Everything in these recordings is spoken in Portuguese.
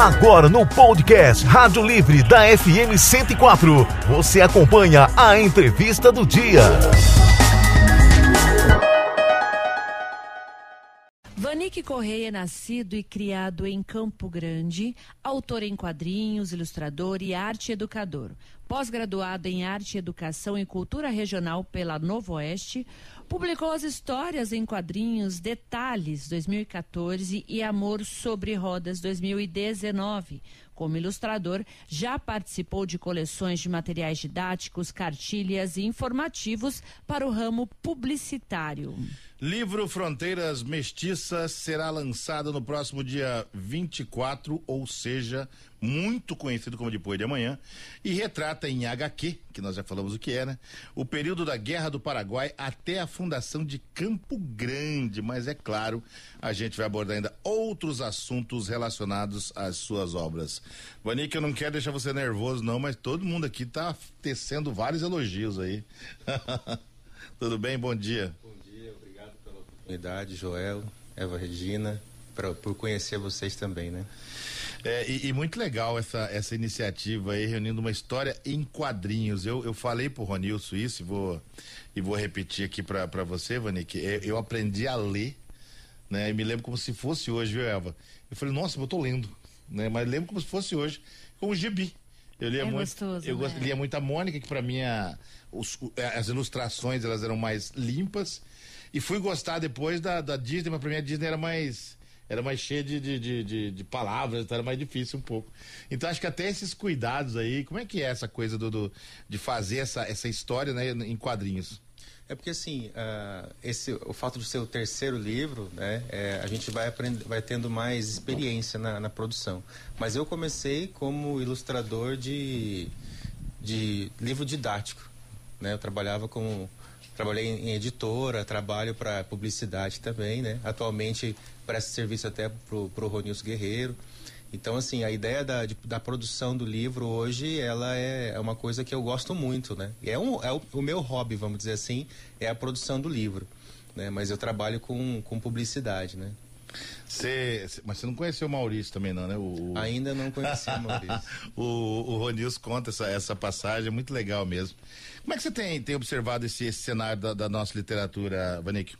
Agora no podcast Rádio Livre da FM 104, você acompanha a entrevista do dia. Vanik Correia é nascido e criado em Campo Grande, autor em quadrinhos, ilustrador e arte educador. Pós-graduado em Arte, Educação e Cultura Regional pela Novo Oeste, publicou as histórias em quadrinhos Detalhes 2014 e Amor sobre Rodas 2019. Como ilustrador, já participou de coleções de materiais didáticos, cartilhas e informativos para o ramo publicitário. Livro Fronteiras Mestiças será lançado no próximo dia 24, ou seja, muito conhecido como Depois de Amanhã, e retrata em HQ, que nós já falamos o que é, né? O período da Guerra do Paraguai até a fundação de Campo Grande. Mas é claro, a gente vai abordar ainda outros assuntos relacionados às suas obras. Vanik, eu não quero deixar você nervoso, não, mas todo mundo aqui está tecendo vários elogios aí. Tudo bem? Bom dia oportunidade, Joel, Eva Regina, pra, por conhecer vocês também, né? É, e, e, muito legal essa, essa iniciativa aí, reunindo uma história em quadrinhos. Eu, eu falei pro Ronilson isso e vou, e vou repetir aqui para você, Vanik. Eu, eu, aprendi a ler, né? E me lembro como se fosse hoje, viu, Eva? Eu falei, nossa, eu tô lendo, né? Mas lembro como se fosse hoje, com o gibi. Eu lia é muito, gostoso, eu né? lia muito a Mônica, que para mim a, os, as ilustrações elas eram mais limpas e fui gostar depois da, da Disney, mas pra mim a Disney era mais era mais cheia de, de, de, de, de palavras, então era mais difícil um pouco. Então acho que até esses cuidados aí, como é que é essa coisa do, do de fazer essa, essa história né, em quadrinhos? É porque assim, uh, esse, o fato de ser o terceiro livro, né, é, a gente vai, aprend, vai tendo mais experiência na, na, produção. Mas eu comecei como ilustrador de, de livro didático. Né? Eu trabalhava como Trabalhei em editora, trabalho para publicidade também, né? Atualmente presto serviço até para o Ronilson Guerreiro. Então, assim, a ideia da, de, da produção do livro hoje, ela é, é, uma coisa que eu gosto muito, né? É, um, é o, o, meu hobby, vamos dizer assim, é a produção do livro, né? Mas eu trabalho com, com publicidade, né? Cê, mas você não conheceu o Maurício também, não, né? O, Ainda não conheci o Maurício. o, o Ronilson conta essa, essa passagem, é muito legal mesmo. Como é que você tem, tem observado esse, esse cenário da, da nossa literatura, Vanik?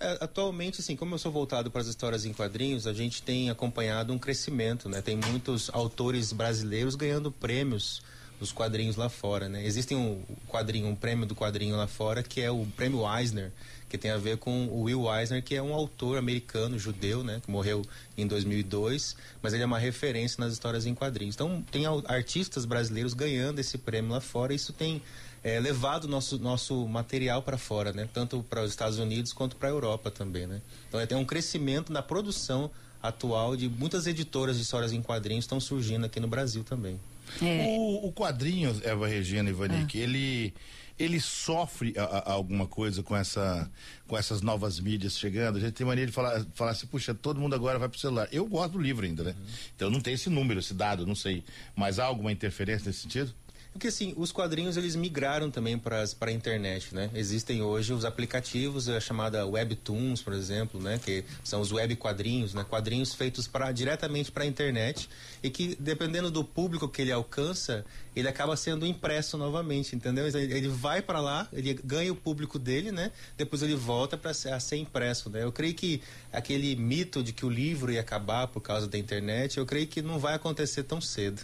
É, atualmente, assim, como eu sou voltado para as histórias em quadrinhos, a gente tem acompanhado um crescimento, né? Tem muitos autores brasileiros ganhando prêmios dos quadrinhos lá fora, né? Existe um quadrinho, um prêmio do quadrinho lá fora que é o Prêmio Eisner, que tem a ver com o Will Eisner, que é um autor americano, judeu, né, que morreu em 2002, mas ele é uma referência nas histórias em quadrinhos. Então, tem artistas brasileiros ganhando esse prêmio lá fora, isso tem é, levado nosso nosso material para fora, né, tanto para os Estados Unidos quanto para a Europa também, né. Então, é, tem um crescimento na produção atual de muitas editoras de histórias em quadrinhos estão surgindo aqui no Brasil também. É. O, o, quadrinho, Eva Regina e é. ele ele sofre a, a, alguma coisa com essa com essas novas mídias chegando? A gente tem mania de falar, falar assim, puxa, todo mundo agora vai pro celular. Eu gosto do livro ainda, né? Uhum. Então não tem esse número, esse dado, não sei. Mas há alguma interferência nesse sentido? Porque assim, os quadrinhos eles migraram também para a internet, né? Existem hoje os aplicativos, a chamada Webtoons, por exemplo, né? Que são os web quadrinhos, né? Quadrinhos feitos para diretamente para a internet e que dependendo do público que ele alcança, ele acaba sendo impresso novamente, entendeu? Ele vai para lá, ele ganha o público dele, né? Depois ele volta para ser, ser impresso, né? Eu creio que aquele mito de que o livro ia acabar por causa da internet, eu creio que não vai acontecer tão cedo.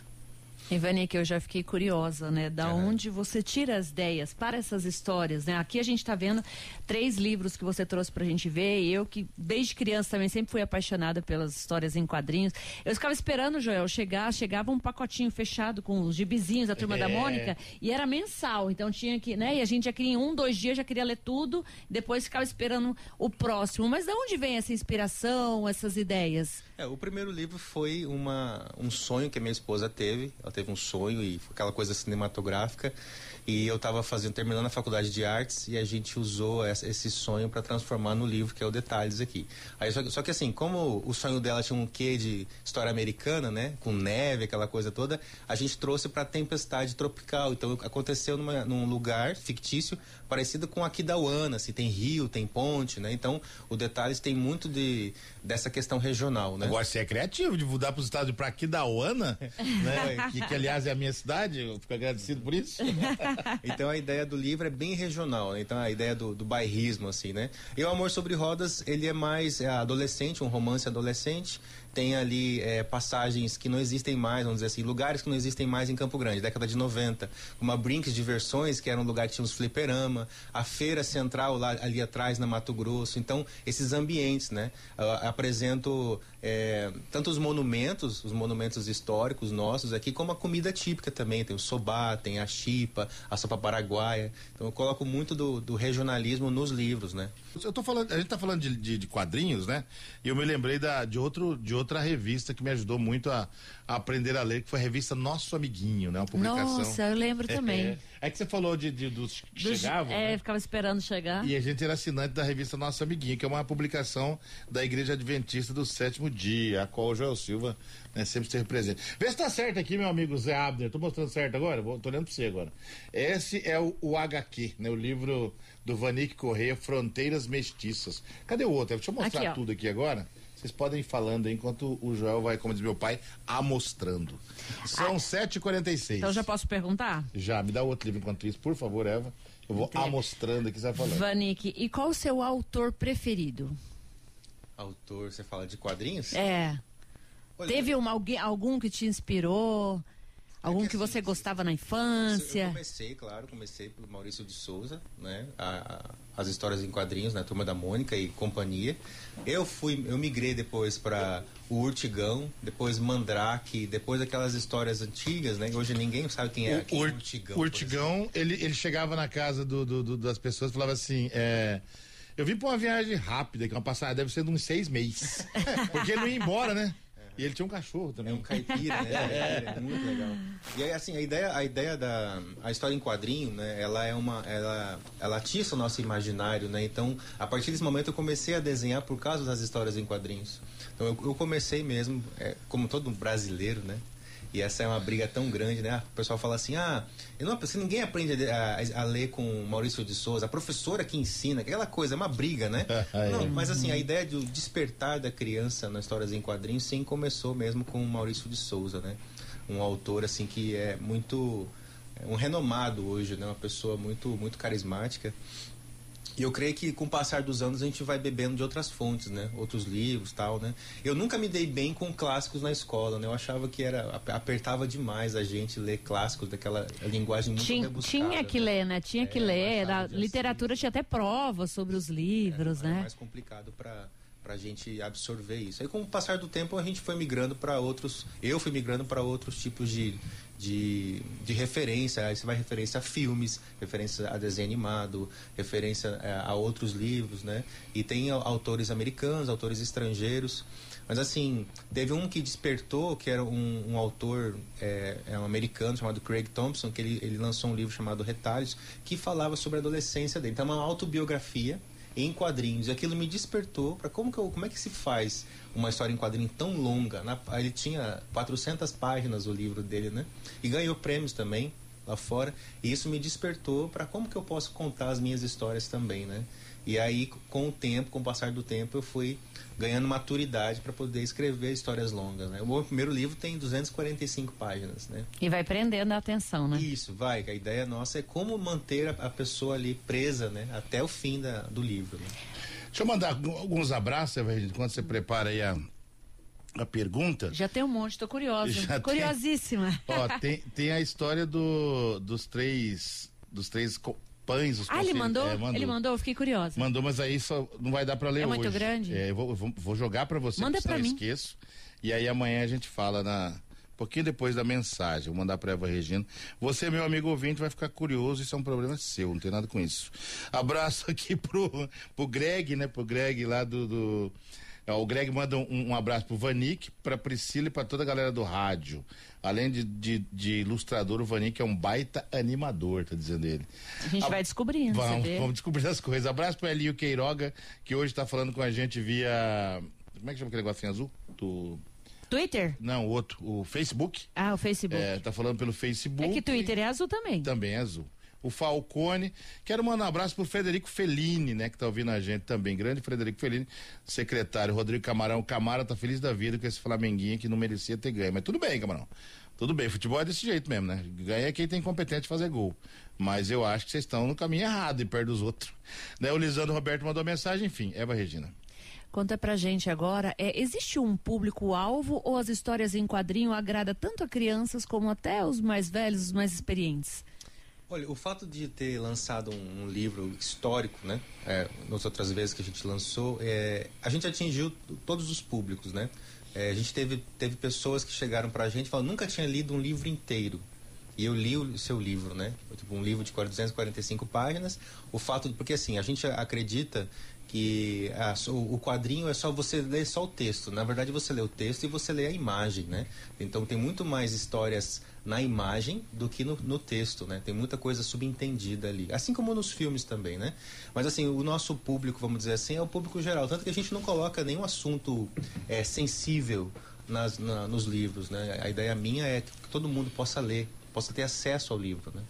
Ivani, que eu já fiquei curiosa, né? Da onde você tira as ideias para essas histórias, né? Aqui a gente está vendo três livros que você trouxe para a gente ver. E eu que desde criança também sempre fui apaixonada pelas histórias em quadrinhos. Eu ficava esperando, Joel, chegar, chegava um pacotinho fechado com os gibizinhos da Turma é. da Mônica e era mensal. Então tinha que, né? E a gente já queria em um, dois dias, já queria ler tudo. Depois ficava esperando o próximo. Mas de onde vem essa inspiração, essas ideias? É, o primeiro livro foi uma, um sonho que a minha esposa teve. Ela teve teve um sonho e aquela coisa cinematográfica. E eu estava fazendo, terminando a faculdade de artes e a gente usou essa, esse sonho para transformar no livro, que é o Detalhes aqui. Aí, só, só, que assim, como o sonho dela tinha um quê de história americana, né? Com neve, aquela coisa toda, a gente trouxe para tempestade tropical. Então aconteceu numa, num lugar fictício parecido com Aquidauana, assim, tem rio, tem ponte, né? Então o Detalhes tem muito de, dessa questão regional, né? Agora você é criativo de mudar para os estados para Aquidauana, né? que, que aliás é a minha cidade, eu fico agradecido por isso. então a ideia do livro é bem regional, né? então a ideia do, do bairrismo, assim, né? E o Amor sobre Rodas, ele é mais é, adolescente, um romance adolescente, tem ali é, passagens que não existem mais, vamos dizer assim, lugares que não existem mais em Campo Grande, década de 90, uma Brinks Diversões, que era um lugar que tinha uns fliperama, a feira central lá ali atrás na Mato Grosso, então esses ambientes, né? Eu apresento é, tanto os monumentos, os monumentos históricos nossos aqui, como a comida típica também, tem o sobá, tem a chipa, a sopa paraguaia, então eu coloco muito do, do regionalismo nos livros, né? Eu tô falando, a gente tá falando de, de, de quadrinhos, né? E eu me lembrei da, de outro, de outra revista que me ajudou muito a, aprender a ler, que foi a revista Nosso Amiguinho, né? Uma publicação. Nossa, eu lembro é, também. É, é, que você falou de, de dos que dos, chegavam. É, né? ficava esperando chegar. E a gente era assinante da revista Nosso Amiguinho, que é uma publicação da Igreja Adventista do Sétimo Dia, a qual o Joel Silva né, sempre esteve presente. Vê se tá certo aqui, meu amigo Zé Abner. Tô mostrando certo agora? Vou, tô olhando pra você agora. Esse é o, o HQ, né? O livro do Vanik Correia, Fronteiras Mestiças. Cadê o outro? Deixa eu mostrar aqui, tudo aqui agora. Vocês podem ir falando aí enquanto o Joel vai, como diz meu pai, amostrando. São ah, 7h46. Então já posso perguntar? Já, me dá outro livro enquanto isso, por favor, Eva. Eu vou Entendi. amostrando aqui, você vai falando. Vanik, e qual o seu autor preferido? Autor, você fala de quadrinhos? É. Olha, Teve uma, alguém, algum que te inspirou? Algum é que, que, você assim, gostava na infância? Eu comecei, claro, comecei por Maurício de Souza, né? A, a, as histórias em quadrinhos, né? Turma da Mônica e companhia. Eu fui, eu migrei depois para o Urtigão, depois Mandrake, depois aquelas histórias antigas, né? Hoje ninguém sabe quem é, o, é Urtigão. Urtigão, ele, ele chegava na casa do, do, do, das pessoas e falava assim, é, eu vim para uma viagem rápida, que é uma passagem deve ser de uns seis meses. Porque ele não ia embora, né? E ele tinha um cachorro também. É um caipira, né? é, é, muito legal. E aí, assim, a ideia, a ideia da a história em quadrinho, né? Ela é uma, ela, ela atiça o nosso imaginário, né? Então, a partir desse momento eu comecei a desenhar por causa das histórias em quadrinhos. Então, eu, eu comecei mesmo, é, como todo brasileiro, né? E essa é uma briga tão grande, né? O pessoal fala assim: ah, eu não, ninguém aprende a, a, a, ler com Maurício de Souza, a professora que ensina, aquela coisa, é uma briga, né? não, mas assim, a ideia do despertar da criança nas histórias em quadrinhos, sim, começou mesmo com Maurício de Souza, né? Um autor, assim, que é muito. É um renomado hoje, né? Uma pessoa muito, muito carismática. E eu creio que com o passar dos anos a gente vai bebendo de outras fontes, né? Outros livros, tal, né? Eu nunca me dei bem com clássicos na escola, né? Eu achava que era apertava demais a gente ler clássicos daquela linguagem muito tinha, Tinha que né? ler, né? Tinha que é, ler. A literatura tinha até provas sobre os livros, é, né? É mais complicado para para a gente absorver isso. Aí com o passar do tempo a gente foi migrando para outros, eu fui migrando para outros tipos de, de, de referência, aí você vai referência a filmes, referência a desenho animado, referência a, é, a outros livros, né? E tem autores americanos, autores estrangeiros. Mas assim, teve um que despertou, que era um, um autor é, é, um americano chamado Craig Thompson, que ele, ele lançou um livro chamado Retalhos, que falava sobre a adolescência dele. Então é uma autobiografia em quadrinhos. E aquilo me despertou para como, que como é que se faz uma história em quadrinho tão longa. Na, ele tinha 400 páginas o livro dele, né? E ganhou prêmios também lá fora. E isso me despertou para como que eu posso contar as minhas histórias também, né? E aí, com o tempo, com o passar do tempo, eu fui ganhando maturidade para poder escrever histórias longas, né? O meu primeiro livro tem 245 páginas, né? E vai prendendo a atenção, né? Isso, vai. A ideia nossa é como manter a, pessoa ali presa, né? Até o fim da, do livro. Né? Deixa eu mandar alguns abraços, quando você prepara aí a, a pergunta. Já tem um monte, tô curiosa. Já Curiosíssima. Tem, ó, tem, tem a história do, dos três dos três pães, os Ah, ele mandou? É, mandou? Ele mandou, eu fiquei curiosa. Mandou, mas aí só não vai dar para ler é hoje. É muito grande? É, eu vou, vou, jogar para você, Manda para mim. esqueço. E aí amanhã a gente fala na pouquinho depois da mensagem, vou mandar para Eva Regina. Você, meu amigo ouvinte, vai ficar curioso, isso é um problema seu, não tem nada com isso. Abraço aqui pro, pro Greg, né, pro Greg lá do, do o Greg manda um, um abraço pro Vanik, pra Priscila e pra toda a galera do rádio. Além de, de, de ilustrador, o Vanik é um baita animador, tá dizendo ele. A gente A- vai descobrindo, Vamos, vamos descobrir as coisas. Abraço pro Elio Queiroga, que hoje tá falando com a gente via. Como é que chama aquele negocinho azul? Do. Twitter? Não, o outro, o Facebook. Ah, o Facebook. É, tá falando pelo Facebook. É que Twitter é azul também. Também é azul. O Falcone. Quero mandar um abraço pro Frederico Fellini, né? Que tá ouvindo a gente também. Grande Frederico Fellini, secretário. Rodrigo Camarão. O Camara tá feliz da vida com esse Flamenguinha que não merecia ter ganho. Mas tudo bem, Camarão. Tudo bem. Futebol é desse jeito mesmo, né? Ganha quem tem competência de fazer gol. Mas eu acho que vocês estão no caminho errado e perto dos outros. Né? O Lisandro Roberto mandou mensagem. Enfim, Eva Regina. Conta pra gente agora, é, existe um público-alvo ou as histórias em quadrinho agrada tanto a crianças como até os mais velhos, os mais experientes? Olha, o fato de ter lançado um, livro histórico, né? É, nas outras vezes que a gente lançou, é, a gente atingiu todos os públicos, né? É, a gente teve, teve pessoas que chegaram pra gente e falaram, nunca tinha lido um livro inteiro. E eu li o seu livro, né? Tipo, um livro de 245 páginas. O fato porque assim, a gente acredita que a- o o quadrinho é só você ler só o texto. Na verdade, você lê o texto e você lê a imagem, né? Então tem muito mais histórias na imagem do que no, no texto, né? Tem muita coisa subentendida ali. Assim como nos filmes também, né? Mas assim, o nosso público, vamos dizer assim, é o público geral. Tanto que a gente não coloca nenhum assunto é, sensível nas, na- nos livros, né? A ideia minha é que todo mundo possa ler, possa ter acesso ao livro, né?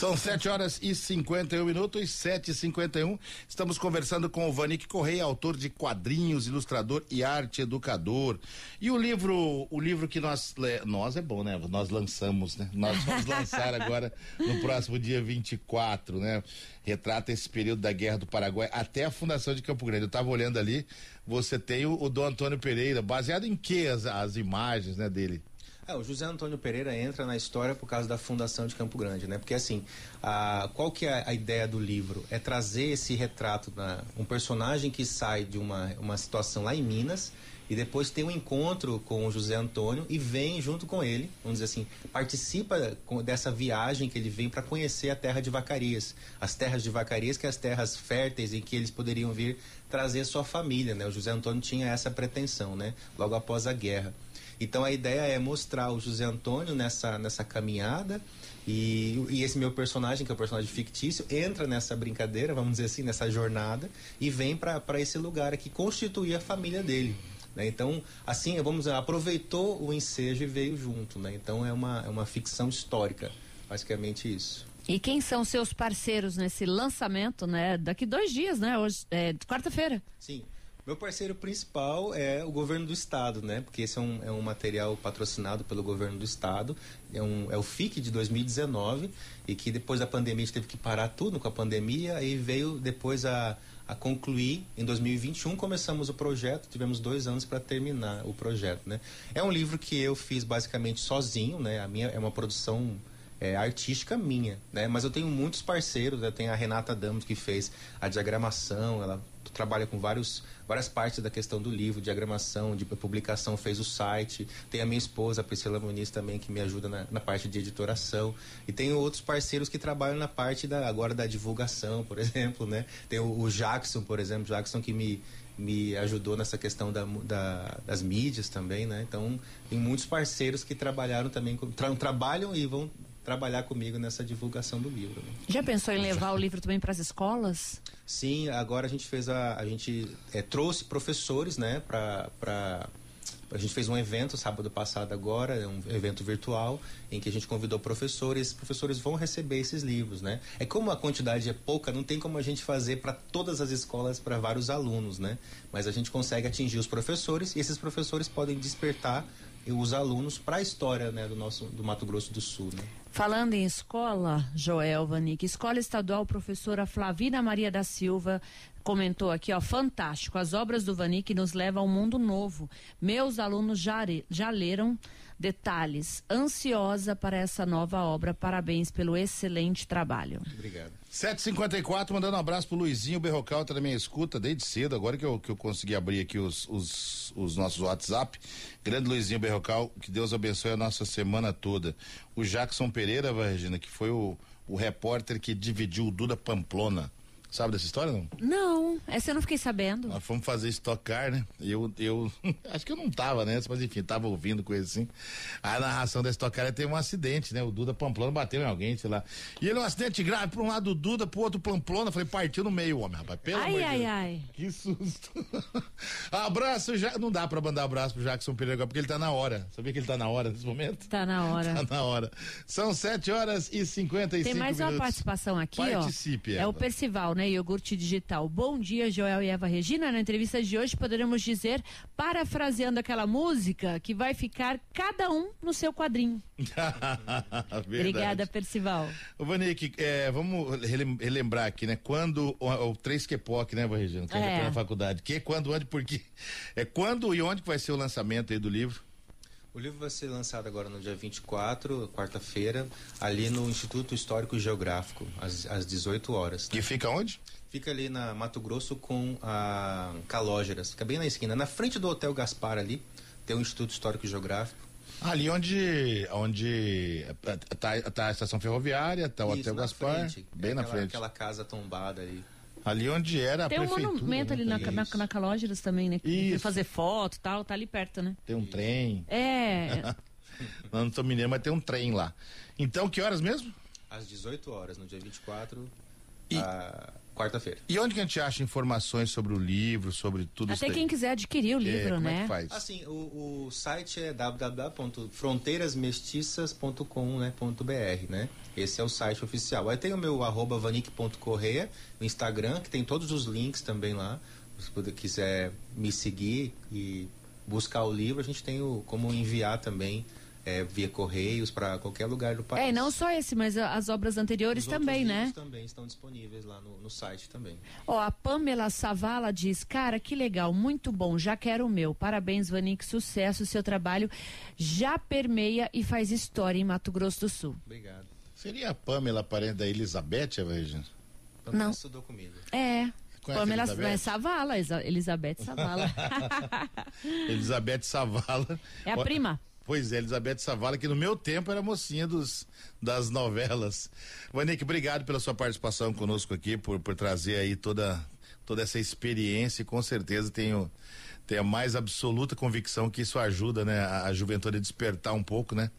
São 7 horas e 51 minutos, 7 e 51 Estamos conversando com o Vanik Correia, autor de quadrinhos, ilustrador e arte educador. E o livro, o livro que nós. Nós é bom, né? Nós lançamos, né? Nós vamos lançar agora no próximo dia 24, né? Retrata esse período da Guerra do Paraguai até a fundação de Campo Grande. Eu estava olhando ali, você tem o, o Dom Antônio Pereira, baseado em que as, as imagens né, dele? É, o José Antônio Pereira entra na história por causa da fundação de Campo Grande, né? Porque assim, a, qual que é a ideia do livro? É trazer esse retrato, da, um personagem que sai de uma, uma situação lá em Minas e depois tem um encontro com o José Antônio e vem junto com ele, vamos dizer assim, participa dessa viagem que ele vem para conhecer a terra de Vacarias. As terras de Vacarias, que é as terras férteis em que eles poderiam vir trazer sua família, né? O José Antônio tinha essa pretensão, né? Logo após a guerra. Então a ideia é mostrar o José Antônio nessa, nessa caminhada e, e esse meu personagem, que é o personagem fictício, entra nessa brincadeira, vamos dizer assim, nessa jornada e vem para esse lugar aqui constituir a família dele. né? Então, assim, vamos dizer, aproveitou o ensejo e veio junto. Né? Então é uma, é uma ficção histórica, basicamente isso. E quem são seus parceiros nesse lançamento, né? Daqui dois dias, né? Hoje, é quarta-feira. Sim. Meu parceiro principal é o governo do estado, né? Porque esse é um, é um material patrocinado pelo governo do estado. É, um, é o FIC de 2019 e que depois da pandemia a gente teve que parar tudo com a pandemia e veio depois a, a concluir em 2021. Começamos o projeto, tivemos dois anos para terminar o projeto, né? É um livro que eu fiz basicamente sozinho, né? A minha é uma produção é, artística minha, né? Mas eu tenho muitos parceiros, eu tenho a Renata Damos que fez a diagramação, ela trabalha com vários, várias partes da questão do livro, diagramação, de publicação, fez o site. Tem a minha esposa, a Priscila Muniz também, que me ajuda na, na parte de editoração. E tenho outros parceiros que trabalham na parte da, agora da divulgação, por exemplo, né? Tem o, o Jackson, por exemplo, Jackson que me me ajudou nessa questão da, da- das mídias também, né? Então, tem muitos parceiros que trabalharam também, tra- trabalham e vão trabalhar comigo nessa divulgação do livro. né? Já pensou em levar o livro também para as escolas? Sim, agora a gente fez a. A gente eh, trouxe professores, né, pra a gente fez um evento sábado passado agora, é um evento virtual, em que a gente convidou professores, professores vão receber esses livros, né? É como a quantidade é pouca, não tem como a gente fazer para todas as escolas, para vários alunos, né? Mas a gente consegue atingir os professores e esses professores podem despertar os alunos para a história, né, do nosso do Mato Grosso do Sul, né? Falando em escola, Joel Vanik, Escola Estadual Professora Flavina Maria da Silva comentou aqui, ó, fantástico. As obras do Vanik nos levam a um mundo novo. Meus alunos já, já leram detalhes. Ansiosa para essa nova obra. Parabéns pelo excelente trabalho. Obrigado. 754, mandando um abraço pro Luizinho Berrocal, tá na minha escuta desde cedo, agora que eu, que eu consegui abrir aqui os, os, os nossos WhatsApp. Grande Luizinho Berrocal, que Deus abençoe a nossa semana toda. O Jackson Pereira, Regina, que foi o, o repórter que dividiu o Duda Pamplona Sabe dessa história, não? Não, essa eu não fiquei sabendo. Nós fomos fazer estocar, né? Eu, eu acho que eu não tava nessa, mas enfim, tava ouvindo coisa assim. A narração da estocar teve um acidente, né? O Duda Pamplona bateu em alguém, sei lá. E ele é um acidente grave, pra um lado o Duda, pro outro Pamplona. Falei, partiu no meio, homem, rapaz. Pelo ai, amor ai, Deus. ai. Que susto. abraço, já Não dá pra mandar abraço pro Jackson Pereira agora, porque ele tá na hora. Sabia que ele tá na hora nesse momento? Tá na hora. Tá na hora. São 7 horas e 55 Tem mais minutos. uma participação aqui, Participe, ó. É Eva. o Percival, né? Iogurte digital. Bom dia, Joel e Eva Regina. Na entrevista de hoje poderemos dizer, parafraseando aquela música, que vai ficar cada um no seu quadrinho. Obrigada, Percival. Ô, Vanik, é, vamos relem- relembrar aqui, né? Quando o, o 3 QPOC, né, Regina? Que É. é. na faculdade. Que, quando, onde, por quê? É quando e onde que vai ser o lançamento aí do livro? O livro vai ser lançado agora no dia 24, quarta-feira, ali no Instituto Histórico e Geográfico, às, às 18 horas. Que fica onde? Fica ali na Mato Grosso com a Calógeras. Fica bem na esquina. Na frente do Hotel Gaspar ali, tem o Instituto Histórico e Geográfico. Ali onde, onde tá, tá a estação ferroviária, tá o Isso, Hotel na Gaspar, frente. bem na Aquela- frente. Aquela casa tombada ali. Ali onde era a Tem um prefeitura. monumento né, ali na, também. na, na Calógeras também, né? Que Isso. Fazer foto e tal, tá ali perto, né? Tem um trem. É. Não, não sou mineiro, mas tem um trem lá. Então, que horas mesmo? Às 18 horas, no dia 24, E- a quarta-feira. E onde que a gente acha informações sobre o livro, sobre tudo isso Até quem quiser adquirir o É, livro, é né? que faz? Assim, o, o site é www.fronteirasmestiças.com.br, né? Esse é o site oficial. Aí tem o meu arroba vanik.correia, o Instagram, que tem todos os links também lá. Se você quiser me seguir e buscar o livro, a gente tem o, como enviar também é, via correios para qualquer lugar do país. É, e não só esse, mas a- as obras anteriores Os também, né? também estão disponíveis lá no, no site também. Ó, a Pamela Savala diz: Cara, que legal, muito bom, já quero o meu. Parabéns, Vanik, sucesso. Seu trabalho já permeia e faz história em Mato Grosso do Sul. Obrigado. Seria a Pamela parente da Elizabeth? Pamela Não. estudou comigo. É. Conhece a Pamela Elizabeth? é Savala, Elizabeth Savala. Elizabeth Savala. É a prima. Pois é, Elizabeth Savala, que no meu tempo era mocinha dos, das novelas. Vanik, obrigado pela sua participação conosco aqui, por, por trazer aí toda, toda essa experiência e com certeza tenho, tenho a mais absoluta convicção que isso ajuda, né, a, a juventude a despertar um pouco, né,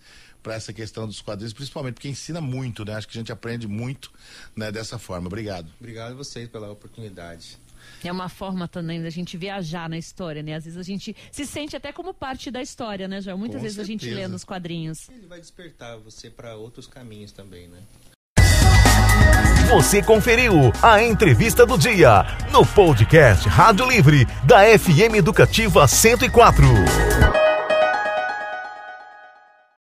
para essa questão dos quadrinhos, principalmente porque ensina muito, né, acho que a gente aprende muito, né, dessa forma. Obrigado. Obrigado a vocês pela oportunidade. É uma forma também da gente viajar na história, né? Às vezes a gente se sente até como parte da história, né, João? Muitas Com vezes a gente lê certeza. nos quadrinhos. Ele vai despertar você para outros caminhos também, né? Você conferiu a entrevista do dia no podcast Rádio Livre da FM Educativa 104.